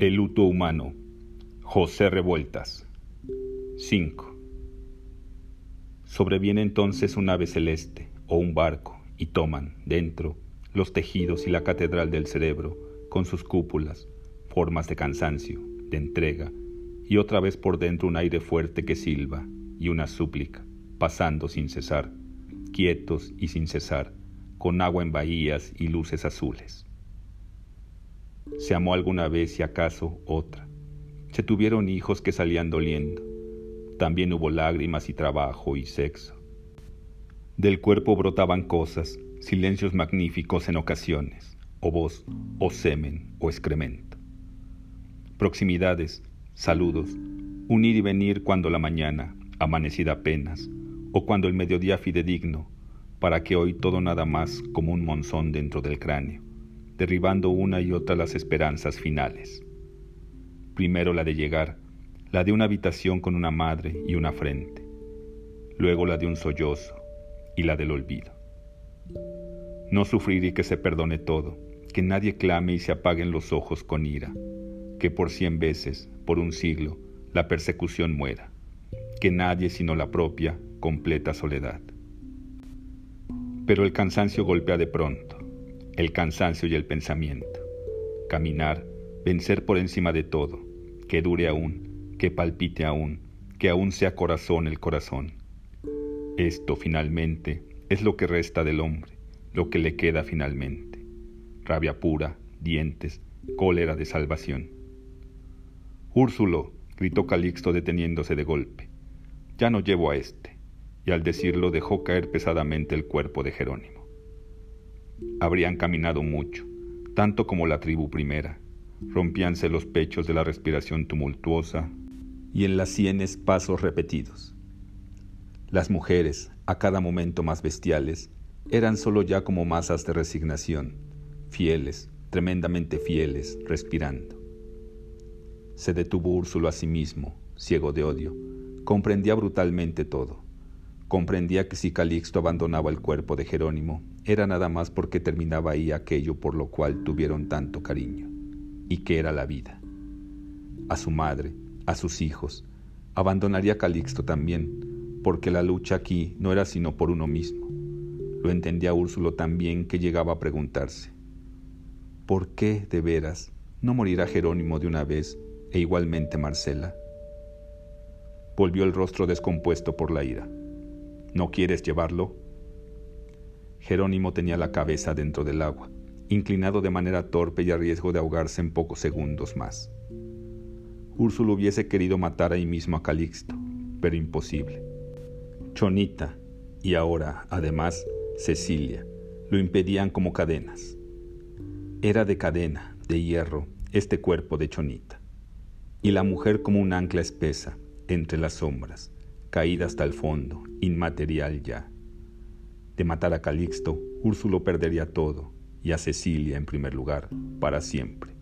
El luto humano. José Revueltas. 5. Sobreviene entonces un ave celeste o un barco y toman, dentro, los tejidos y la catedral del cerebro, con sus cúpulas, formas de cansancio, de entrega, y otra vez por dentro un aire fuerte que silba y una súplica, pasando sin cesar, quietos y sin cesar, con agua en bahías y luces azules. Se amó alguna vez y acaso otra. Se tuvieron hijos que salían doliendo. También hubo lágrimas y trabajo y sexo. Del cuerpo brotaban cosas, silencios magníficos en ocasiones, o voz, o semen, o excremento. Proximidades, saludos, un ir y venir cuando la mañana, amanecida apenas, o cuando el mediodía fidedigno, para que hoy todo nada más como un monzón dentro del cráneo derribando una y otra las esperanzas finales. Primero la de llegar, la de una habitación con una madre y una frente, luego la de un sollozo y la del olvido. No sufrir y que se perdone todo, que nadie clame y se apaguen los ojos con ira, que por cien veces, por un siglo, la persecución muera, que nadie sino la propia completa soledad. Pero el cansancio golpea de pronto, el cansancio y el pensamiento. Caminar, vencer por encima de todo, que dure aún, que palpite aún, que aún sea corazón el corazón. Esto finalmente es lo que resta del hombre, lo que le queda finalmente. Rabia pura, dientes, cólera de salvación. Úrsulo, gritó Calixto deteniéndose de golpe. Ya no llevo a este. Y al decirlo dejó caer pesadamente el cuerpo de Jerónimo. Habrían caminado mucho, tanto como la tribu primera. Rompíanse los pechos de la respiración tumultuosa y en las sienes pasos repetidos. Las mujeres, a cada momento más bestiales, eran solo ya como masas de resignación, fieles, tremendamente fieles, respirando. Se detuvo Úrsulo a sí mismo, ciego de odio, comprendía brutalmente todo. Comprendía que si Calixto abandonaba el cuerpo de Jerónimo, era nada más porque terminaba ahí aquello por lo cual tuvieron tanto cariño, y que era la vida. A su madre, a sus hijos, abandonaría Calixto también, porque la lucha aquí no era sino por uno mismo. Lo entendía Úrsulo también que llegaba a preguntarse, ¿por qué, de veras, no morirá Jerónimo de una vez e igualmente Marcela? Volvió el rostro descompuesto por la ira. ¿No quieres llevarlo? Jerónimo tenía la cabeza dentro del agua, inclinado de manera torpe y a riesgo de ahogarse en pocos segundos más. Úrsulo hubiese querido matar ahí mismo a Calixto, pero imposible. Chonita, y ahora, además, Cecilia, lo impedían como cadenas. Era de cadena, de hierro, este cuerpo de Chonita, y la mujer como un ancla espesa, entre las sombras, caída hasta el fondo, inmaterial ya. De matar a Calixto, Úrsulo perdería todo, y a Cecilia en primer lugar, para siempre.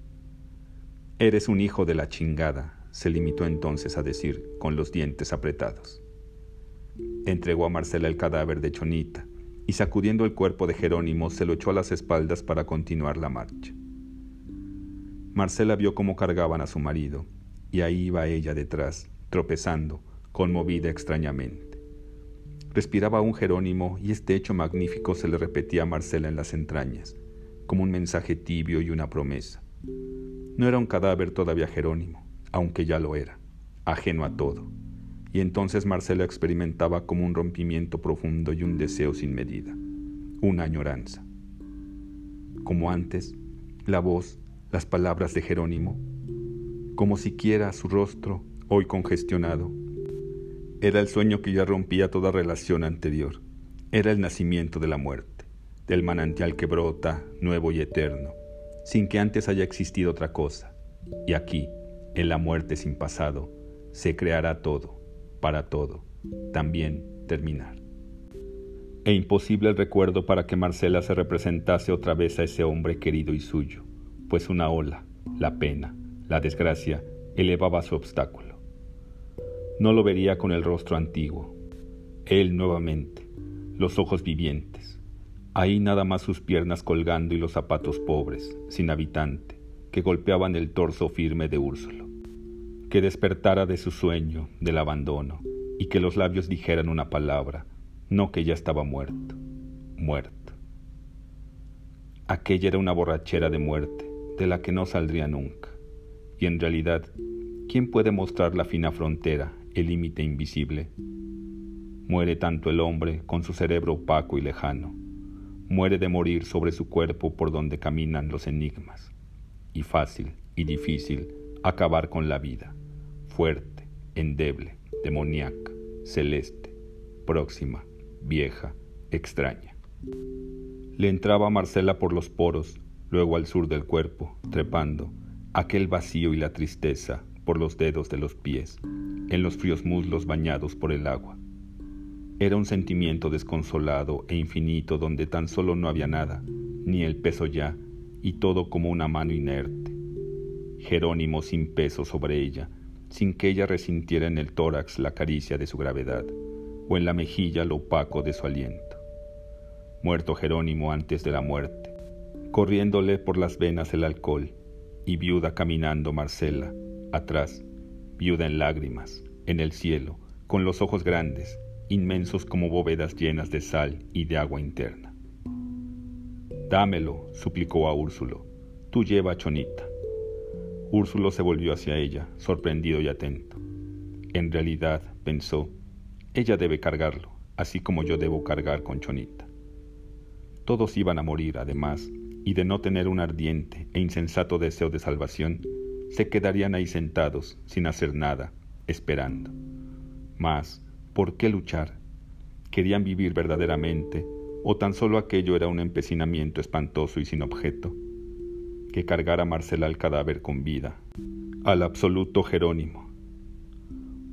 Eres un hijo de la chingada, se limitó entonces a decir, con los dientes apretados. Entregó a Marcela el cadáver de Chonita, y sacudiendo el cuerpo de Jerónimo se lo echó a las espaldas para continuar la marcha. Marcela vio cómo cargaban a su marido, y ahí iba ella detrás, tropezando, conmovida extrañamente. Respiraba un Jerónimo y este hecho magnífico se le repetía a Marcela en las entrañas, como un mensaje tibio y una promesa. No era un cadáver todavía Jerónimo, aunque ya lo era, ajeno a todo. Y entonces Marcela experimentaba como un rompimiento profundo y un deseo sin medida, una añoranza. Como antes, la voz, las palabras de Jerónimo, como siquiera su rostro, hoy congestionado, era el sueño que ya rompía toda relación anterior. Era el nacimiento de la muerte, del manantial que brota, nuevo y eterno, sin que antes haya existido otra cosa. Y aquí, en la muerte sin pasado, se creará todo, para todo, también terminar. E imposible el recuerdo para que Marcela se representase otra vez a ese hombre querido y suyo, pues una ola, la pena, la desgracia, elevaba su obstáculo no lo vería con el rostro antiguo. Él nuevamente, los ojos vivientes, ahí nada más sus piernas colgando y los zapatos pobres, sin habitante, que golpeaban el torso firme de Úrsulo, que despertara de su sueño, del abandono, y que los labios dijeran una palabra, no que ya estaba muerto, muerto. Aquella era una borrachera de muerte, de la que no saldría nunca. Y en realidad, ¿quién puede mostrar la fina frontera, el límite invisible? Muere tanto el hombre con su cerebro opaco y lejano. Muere de morir sobre su cuerpo por donde caminan los enigmas. Y fácil y difícil acabar con la vida, fuerte, endeble, demoníaca, celeste, próxima, vieja, extraña. Le entraba a Marcela por los poros, luego al sur del cuerpo, trepando, aquel vacío y la tristeza por los dedos de los pies, en los fríos muslos bañados por el agua. Era un sentimiento desconsolado e infinito donde tan solo no había nada, ni el peso ya, y todo como una mano inerte. Jerónimo sin peso sobre ella, sin que ella resintiera en el tórax la caricia de su gravedad, o en la mejilla lo opaco de su aliento. Muerto Jerónimo antes de la muerte, corriéndole por las venas el alcohol, y viuda caminando Marcela, atrás, viuda en lágrimas, en el cielo, con los ojos grandes, inmensos como bóvedas llenas de sal y de agua interna. Dámelo, suplicó a Úrsulo, tú lleva a Chonita. Úrsulo se volvió hacia ella, sorprendido y atento. En realidad, pensó, ella debe cargarlo, así como yo debo cargar con Chonita. Todos iban a morir, además, y de no tener un ardiente e insensato deseo de salvación, se quedarían ahí sentados, sin hacer nada, esperando. Mas, ¿por qué luchar? ¿Querían vivir verdaderamente o tan solo aquello era un empecinamiento espantoso y sin objeto? Que cargara Marcela al cadáver con vida, al absoluto Jerónimo.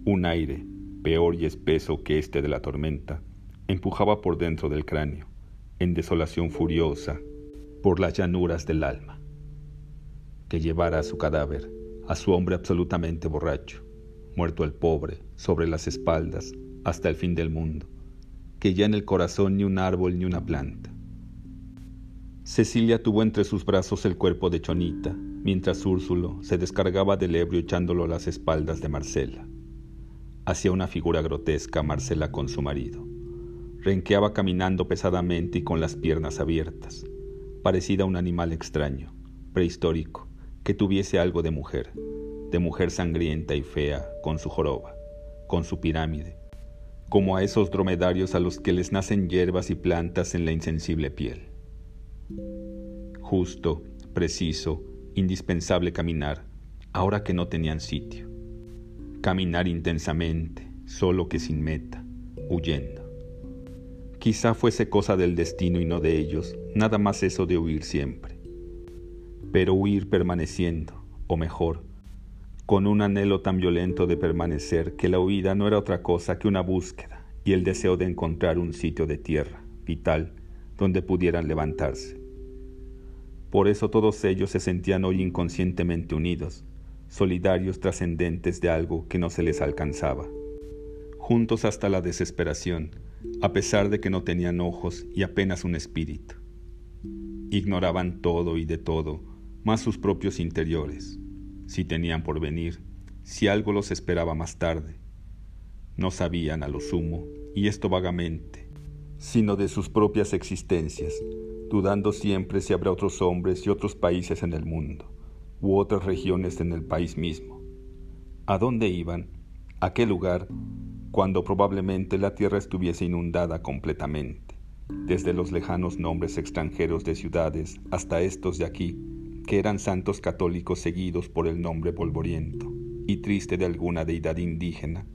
Un aire, peor y espeso que este de la tormenta, empujaba por dentro del cráneo, en desolación furiosa, por las llanuras del alma, que llevara a su cadáver, a su hombre absolutamente borracho, muerto el pobre, sobre las espaldas, hasta el fin del mundo, que ya en el corazón ni un árbol ni una planta. Cecilia tuvo entre sus brazos el cuerpo de Chonita, mientras Úrsulo se descargaba del ebrio echándolo a las espaldas de Marcela. Hacía una figura grotesca Marcela con su marido. Renqueaba caminando pesadamente y con las piernas abiertas, parecida a un animal extraño, prehistórico, que tuviese algo de mujer, de mujer sangrienta y fea, con su joroba, con su pirámide, como a esos dromedarios a los que les nacen hierbas y plantas en la insensible piel. Justo, preciso, indispensable caminar, ahora que no tenían sitio. Caminar intensamente, solo que sin meta, huyendo. Quizá fuese cosa del destino y no de ellos, nada más eso de huir siempre. Pero huir permaneciendo, o mejor, con un anhelo tan violento de permanecer que la huida no era otra cosa que una búsqueda y el deseo de encontrar un sitio de tierra, vital, donde pudieran levantarse. Por eso todos ellos se sentían hoy inconscientemente unidos, solidarios trascendentes de algo que no se les alcanzaba, juntos hasta la desesperación, a pesar de que no tenían ojos y apenas un espíritu. Ignoraban todo y de todo, más sus propios interiores, si tenían por venir, si algo los esperaba más tarde. No sabían a lo sumo, y esto vagamente, sino de sus propias existencias, dudando siempre si habrá otros hombres y otros países en el mundo, u otras regiones en el país mismo. ¿A dónde iban? ¿A qué lugar? cuando probablemente la tierra estuviese inundada completamente, desde los lejanos nombres extranjeros de ciudades hasta estos de aquí, que eran santos católicos seguidos por el nombre polvoriento y triste de alguna deidad indígena.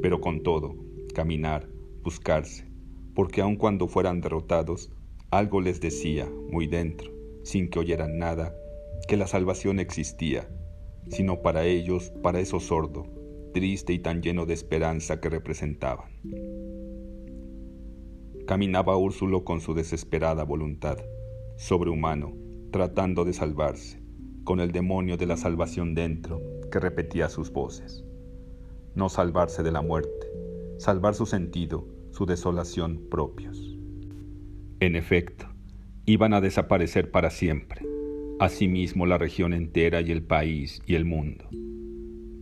Pero con todo, caminar, buscarse, porque aun cuando fueran derrotados, algo les decía, muy dentro, sin que oyeran nada, que la salvación existía, sino para ellos, para eso sordo, triste y tan lleno de esperanza que representaban. Caminaba Úrsulo con su desesperada voluntad, sobrehumano, tratando de salvarse, con el demonio de la salvación dentro que repetía sus voces. No salvarse de la muerte, salvar su sentido, su desolación propios. En efecto, iban a desaparecer para siempre, asimismo la región entera y el país y el mundo.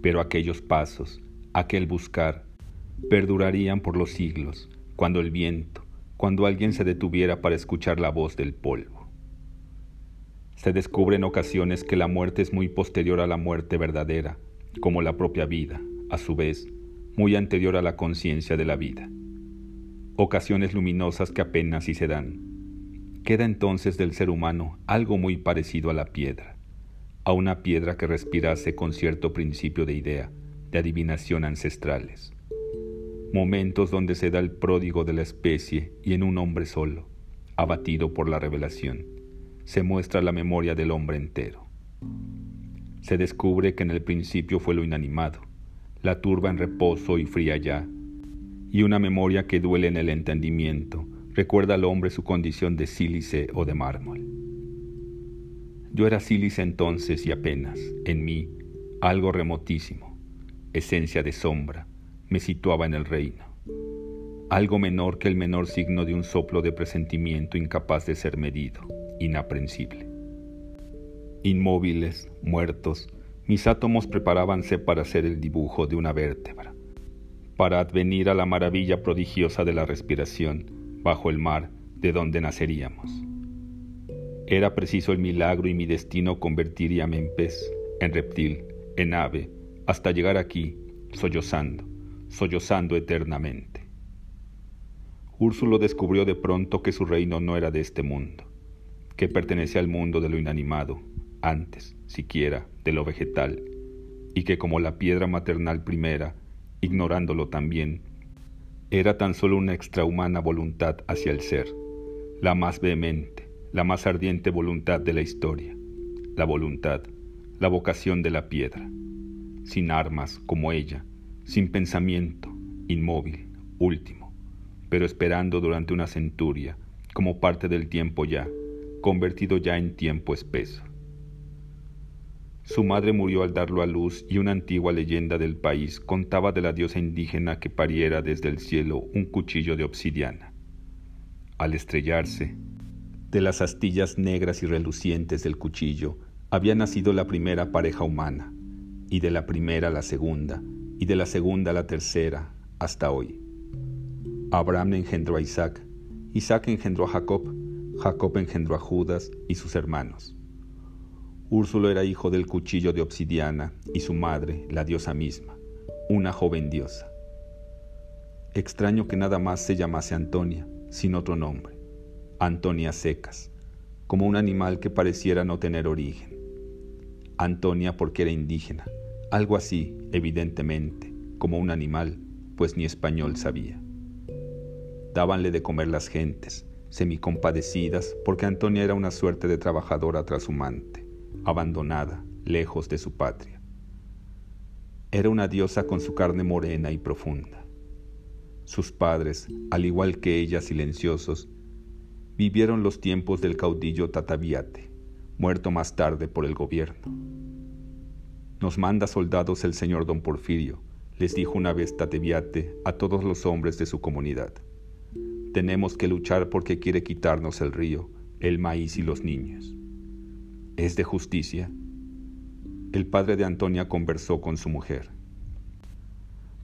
Pero aquellos pasos, aquel buscar, perdurarían por los siglos, cuando el viento, cuando alguien se detuviera para escuchar la voz del polvo. Se descubre en ocasiones que la muerte es muy posterior a la muerte verdadera, como la propia vida, a su vez, muy anterior a la conciencia de la vida. Ocasiones luminosas que apenas si se dan. Queda entonces del ser humano algo muy parecido a la piedra, a una piedra que respirase con cierto principio de idea, de adivinación ancestrales momentos donde se da el pródigo de la especie y en un hombre solo, abatido por la revelación, se muestra la memoria del hombre entero. Se descubre que en el principio fue lo inanimado, la turba en reposo y fría ya, y una memoria que duele en el entendimiento recuerda al hombre su condición de sílice o de mármol. Yo era sílice entonces y apenas, en mí, algo remotísimo, esencia de sombra, me situaba en el reino, algo menor que el menor signo de un soplo de presentimiento incapaz de ser medido, inaprensible. Inmóviles, muertos, mis átomos preparabanse para hacer el dibujo de una vértebra, para advenir a la maravilla prodigiosa de la respiración bajo el mar de donde naceríamos. Era preciso el milagro y mi destino convertiríame en pez, en reptil, en ave, hasta llegar aquí, sollozando, sollozando eternamente. Úrsulo descubrió de pronto que su reino no era de este mundo, que pertenecía al mundo de lo inanimado, antes, siquiera, de lo vegetal, y que como la piedra maternal primera, ignorándolo también, era tan solo una extrahumana voluntad hacia el ser, la más vehemente, la más ardiente voluntad de la historia, la voluntad, la vocación de la piedra, sin armas como ella, sin pensamiento, inmóvil, último, pero esperando durante una centuria, como parte del tiempo ya, convertido ya en tiempo espeso. Su madre murió al darlo a luz y una antigua leyenda del país contaba de la diosa indígena que pariera desde el cielo un cuchillo de obsidiana. Al estrellarse, de las astillas negras y relucientes del cuchillo había nacido la primera pareja humana, y de la primera la segunda, y de la segunda la tercera hasta hoy. Abraham engendró a Isaac, Isaac engendró a Jacob, Jacob engendró a Judas y sus hermanos. Úrsulo era hijo del cuchillo de obsidiana y su madre, la diosa misma, una joven diosa. Extraño que nada más se llamase Antonia, sin otro nombre, Antonia Secas, como un animal que pareciera no tener origen. Antonia porque era indígena, algo así, evidentemente, como un animal, pues ni español sabía. Dábanle de comer las gentes, semicompadecidas, porque Antonia era una suerte de trabajadora trashumante, abandonada, lejos de su patria. Era una diosa con su carne morena y profunda. Sus padres, al igual que ella silenciosos, vivieron los tiempos del caudillo Tataviate, muerto más tarde por el gobierno. Nos manda soldados el señor don Porfirio, les dijo una vez Tateviate a todos los hombres de su comunidad. Tenemos que luchar porque quiere quitarnos el río, el maíz y los niños. ¿Es de justicia? El padre de Antonia conversó con su mujer.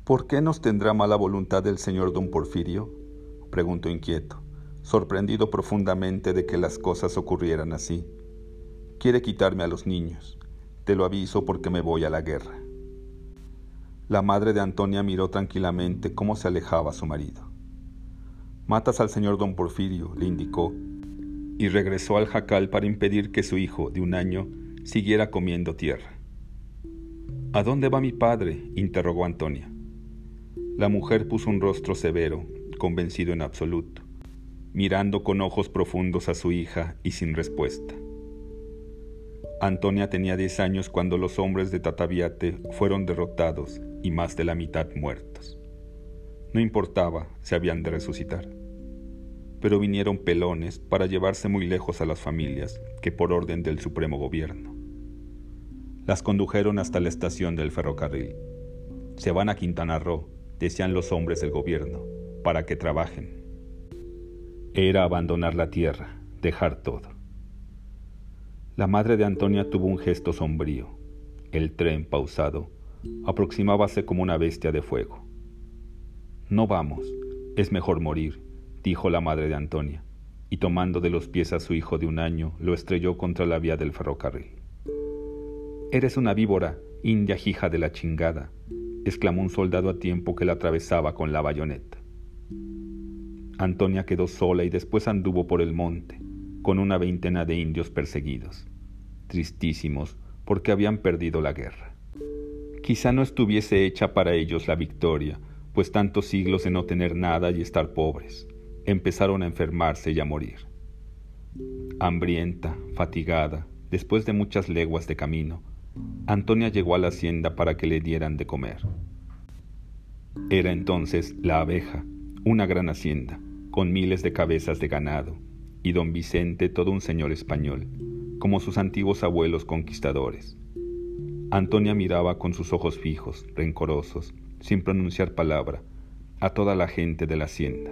¿Por qué nos tendrá mala voluntad el señor don Porfirio? preguntó inquieto, sorprendido profundamente de que las cosas ocurrieran así. Quiere quitarme a los niños. Te lo aviso porque me voy a la guerra. La madre de Antonia miró tranquilamente cómo se alejaba su marido. Matas al señor don Porfirio, le indicó, y regresó al jacal para impedir que su hijo, de un año, siguiera comiendo tierra. ¿A dónde va mi padre? interrogó Antonia. La mujer puso un rostro severo, convencido en absoluto, mirando con ojos profundos a su hija y sin respuesta. Antonia tenía diez años cuando los hombres de Tataviate fueron derrotados y más de la mitad muertos. No importaba, se habían de resucitar. Pero vinieron pelones para llevarse muy lejos a las familias, que por orden del Supremo Gobierno. Las condujeron hasta la estación del ferrocarril. Se van a Quintana Roo, decían los hombres del gobierno, para que trabajen. Era abandonar la tierra, dejar todo. La madre de Antonia tuvo un gesto sombrío. El tren, pausado, aproximábase como una bestia de fuego. No vamos, es mejor morir, dijo la madre de Antonia, y tomando de los pies a su hijo de un año, lo estrelló contra la vía del ferrocarril. Eres una víbora, india hija de la chingada, exclamó un soldado a tiempo que la atravesaba con la bayoneta. Antonia quedó sola y después anduvo por el monte, con una veintena de indios perseguidos, tristísimos porque habían perdido la guerra. Quizá no estuviese hecha para ellos la victoria, pues tantos siglos de no tener nada y estar pobres, empezaron a enfermarse y a morir. Hambrienta, fatigada, después de muchas leguas de camino, Antonia llegó a la hacienda para que le dieran de comer. Era entonces la abeja, una gran hacienda, con miles de cabezas de ganado, y don Vicente todo un señor español, como sus antiguos abuelos conquistadores. Antonia miraba con sus ojos fijos, rencorosos, sin pronunciar palabra, a toda la gente de la hacienda,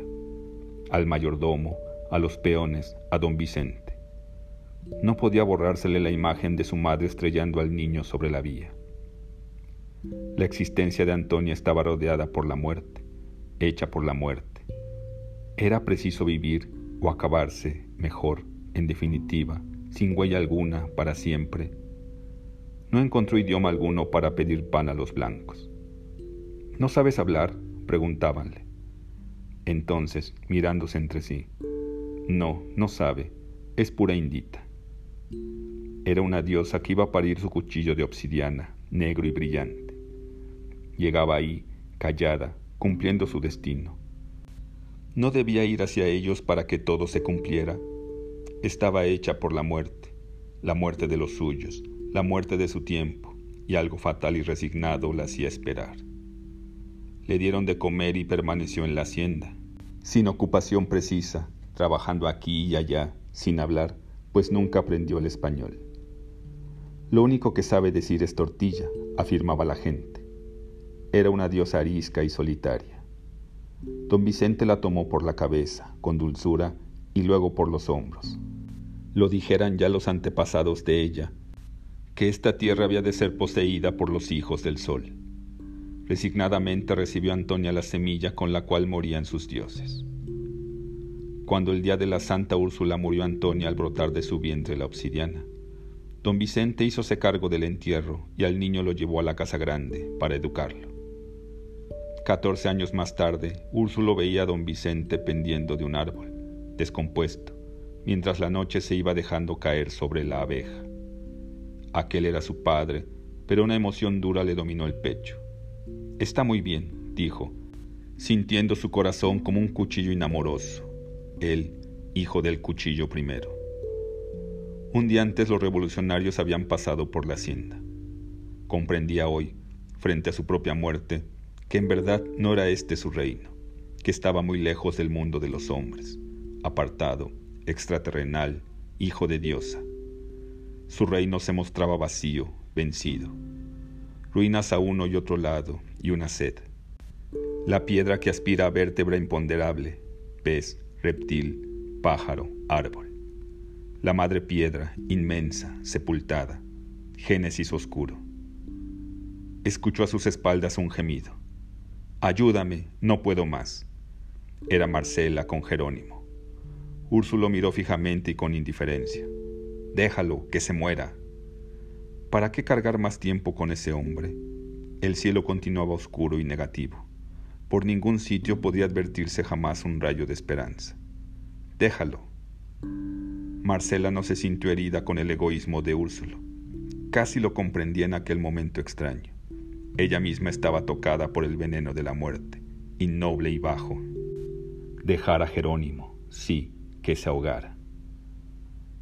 al mayordomo, a los peones, a don Vicente. No podía borrársele la imagen de su madre estrellando al niño sobre la vía. La existencia de Antonia estaba rodeada por la muerte, hecha por la muerte. Era preciso vivir o acabarse mejor, en definitiva, sin huella alguna, para siempre. No encontró idioma alguno para pedir pan a los blancos. ¿No sabes hablar? preguntábanle. Entonces, mirándose entre sí, no, no sabe, es pura indita. Era una diosa que iba a parir su cuchillo de obsidiana, negro y brillante. Llegaba ahí, callada, cumpliendo su destino. No debía ir hacia ellos para que todo se cumpliera. Estaba hecha por la muerte, la muerte de los suyos, la muerte de su tiempo, y algo fatal y resignado la hacía esperar. Le dieron de comer y permaneció en la hacienda, sin ocupación precisa, trabajando aquí y allá, sin hablar, pues nunca aprendió el español. Lo único que sabe decir es tortilla, afirmaba la gente. Era una diosa arisca y solitaria. Don Vicente la tomó por la cabeza, con dulzura, y luego por los hombros. Lo dijeran ya los antepasados de ella, que esta tierra había de ser poseída por los hijos del sol. Resignadamente recibió Antonia la semilla con la cual morían sus dioses. Cuando el día de la Santa Úrsula murió Antonia al brotar de su vientre la obsidiana, don Vicente hízose cargo del entierro y al niño lo llevó a la casa grande para educarlo. Catorce años más tarde, Úrsulo veía a don Vicente pendiendo de un árbol, descompuesto, mientras la noche se iba dejando caer sobre la abeja. Aquel era su padre, pero una emoción dura le dominó el pecho. Está muy bien, dijo, sintiendo su corazón como un cuchillo inamoroso. Él, hijo del cuchillo primero. Un día antes los revolucionarios habían pasado por la hacienda. Comprendía hoy, frente a su propia muerte, que en verdad no era este su reino, que estaba muy lejos del mundo de los hombres, apartado, extraterrenal, hijo de diosa. Su reino se mostraba vacío, vencido ruinas a uno y otro lado, y una sed. La piedra que aspira a vértebra imponderable, pez, reptil, pájaro, árbol. La madre piedra, inmensa, sepultada, génesis oscuro. Escuchó a sus espaldas un gemido. Ayúdame, no puedo más. Era Marcela con Jerónimo. Úrsulo miró fijamente y con indiferencia. Déjalo, que se muera, ¿Para qué cargar más tiempo con ese hombre? El cielo continuaba oscuro y negativo. Por ningún sitio podía advertirse jamás un rayo de esperanza. Déjalo. Marcela no se sintió herida con el egoísmo de Úrsulo. Casi lo comprendía en aquel momento extraño. Ella misma estaba tocada por el veneno de la muerte, innoble y bajo. Dejar a Jerónimo, sí, que se ahogara.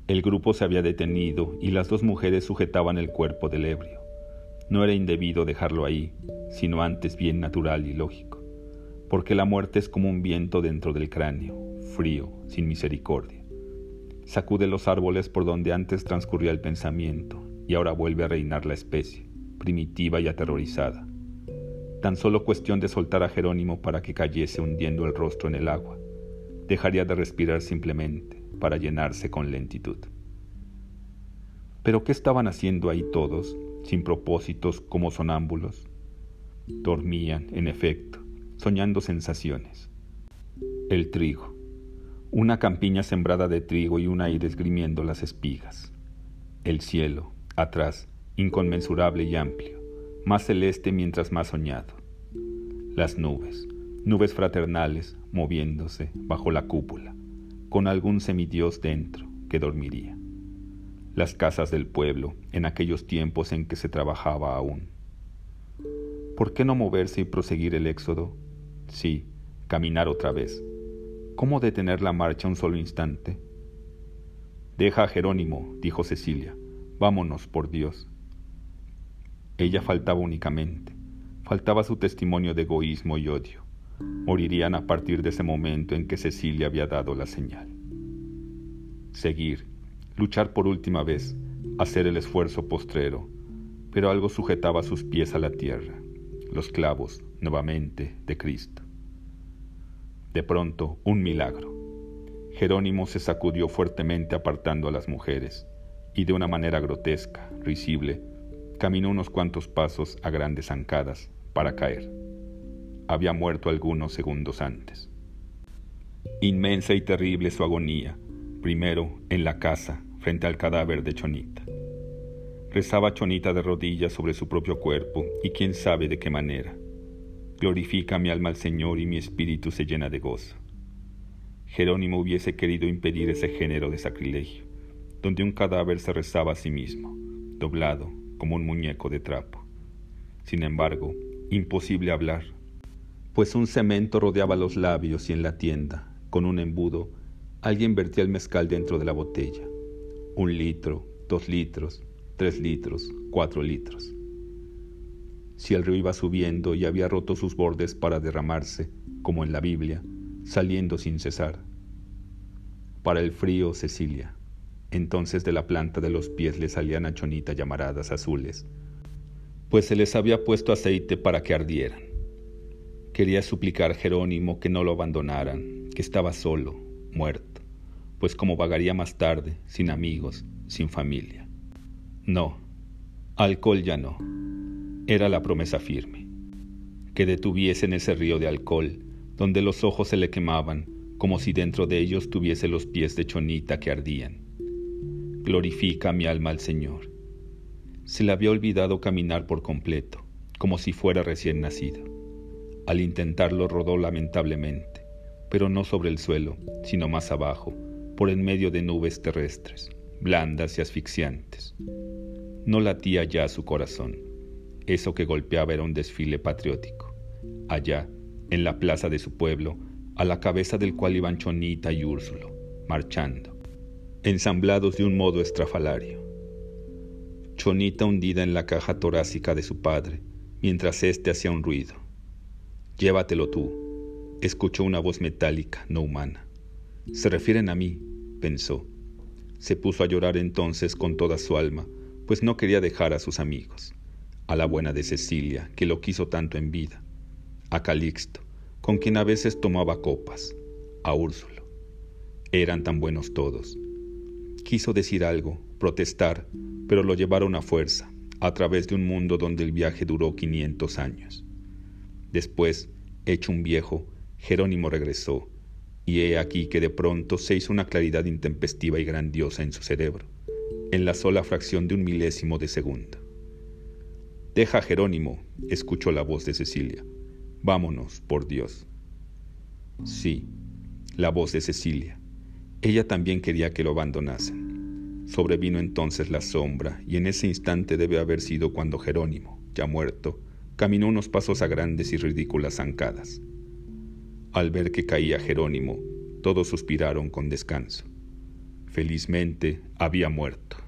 El grupo se había detenido y las dos mujeres sujetaban el cuerpo del ebrio. No era indebido dejarlo ahí, sino antes bien natural y lógico, porque la muerte es como un viento dentro del cráneo, frío, sin misericordia. Sacude los árboles por donde antes transcurría el pensamiento y ahora vuelve a reinar la especie, primitiva y aterrorizada. Tan solo cuestión de soltar a Jerónimo para que cayese hundiendo el rostro en el agua. Dejaría de respirar simplemente para llenarse con lentitud. Pero ¿qué estaban haciendo ahí todos, sin propósitos como sonámbulos? Dormían, en efecto, soñando sensaciones. El trigo, una campiña sembrada de trigo y un aire esgrimiendo las espigas. El cielo, atrás, inconmensurable y amplio, más celeste mientras más soñado. Las nubes, nubes fraternales, moviéndose bajo la cúpula, con algún semidios dentro que dormiría. Las casas del pueblo, en aquellos tiempos en que se trabajaba aún. ¿Por qué no moverse y proseguir el éxodo? Sí, caminar otra vez. ¿Cómo detener la marcha un solo instante? Deja a Jerónimo, dijo Cecilia. Vámonos, por Dios. Ella faltaba únicamente. Faltaba su testimonio de egoísmo y odio. Morirían a partir de ese momento en que Cecilia había dado la señal. Seguir, luchar por última vez, hacer el esfuerzo postrero, pero algo sujetaba sus pies a la tierra, los clavos, nuevamente, de Cristo. De pronto, un milagro. Jerónimo se sacudió fuertemente apartando a las mujeres, y de una manera grotesca, risible, caminó unos cuantos pasos a grandes zancadas para caer. Había muerto algunos segundos antes. Inmensa y terrible su agonía, primero en la casa, frente al cadáver de Chonita. Rezaba Chonita de rodillas sobre su propio cuerpo y quién sabe de qué manera. Glorifica mi alma al Señor y mi espíritu se llena de gozo. Jerónimo hubiese querido impedir ese género de sacrilegio, donde un cadáver se rezaba a sí mismo, doblado como un muñeco de trapo. Sin embargo, imposible hablar, pues un cemento rodeaba los labios y en la tienda, con un embudo, alguien vertía el mezcal dentro de la botella. Un litro, dos litros, tres litros, cuatro litros si el río iba subiendo y había roto sus bordes para derramarse, como en la Biblia, saliendo sin cesar. Para el frío, Cecilia. Entonces de la planta de los pies le salían a Chonita llamaradas azules, pues se les había puesto aceite para que ardieran. Quería suplicar a Jerónimo que no lo abandonaran, que estaba solo, muerto, pues como vagaría más tarde, sin amigos, sin familia. No, alcohol ya no era la promesa firme, que detuviesen ese río de alcohol, donde los ojos se le quemaban, como si dentro de ellos tuviese los pies de chonita que ardían. Glorifica mi alma al Señor. Se le había olvidado caminar por completo, como si fuera recién nacido. Al intentarlo rodó lamentablemente, pero no sobre el suelo, sino más abajo, por en medio de nubes terrestres, blandas y asfixiantes. No latía ya su corazón eso que golpeaba era un desfile patriótico. Allá, en la plaza de su pueblo, a la cabeza del cual iban Chonita y Úrsulo, marchando, ensamblados de un modo estrafalario. Chonita hundida en la caja torácica de su padre, mientras éste hacía un ruido. Llévatelo tú, escuchó una voz metálica, no humana. Se refieren a mí, pensó. Se puso a llorar entonces con toda su alma, pues no quería dejar a sus amigos a la buena de Cecilia, que lo quiso tanto en vida, a Calixto, con quien a veces tomaba copas, a Úrsulo. Eran tan buenos todos. Quiso decir algo, protestar, pero lo llevaron a fuerza, a través de un mundo donde el viaje duró 500 años. Después, hecho un viejo, Jerónimo regresó, y he aquí que de pronto se hizo una claridad intempestiva y grandiosa en su cerebro, en la sola fracción de un milésimo de segundo. Deja Jerónimo, escuchó la voz de Cecilia. Vámonos, por Dios. Sí, la voz de Cecilia. Ella también quería que lo abandonasen. Sobrevino entonces la sombra, y en ese instante debe haber sido cuando Jerónimo, ya muerto, caminó unos pasos a grandes y ridículas zancadas. Al ver que caía Jerónimo, todos suspiraron con descanso. Felizmente había muerto.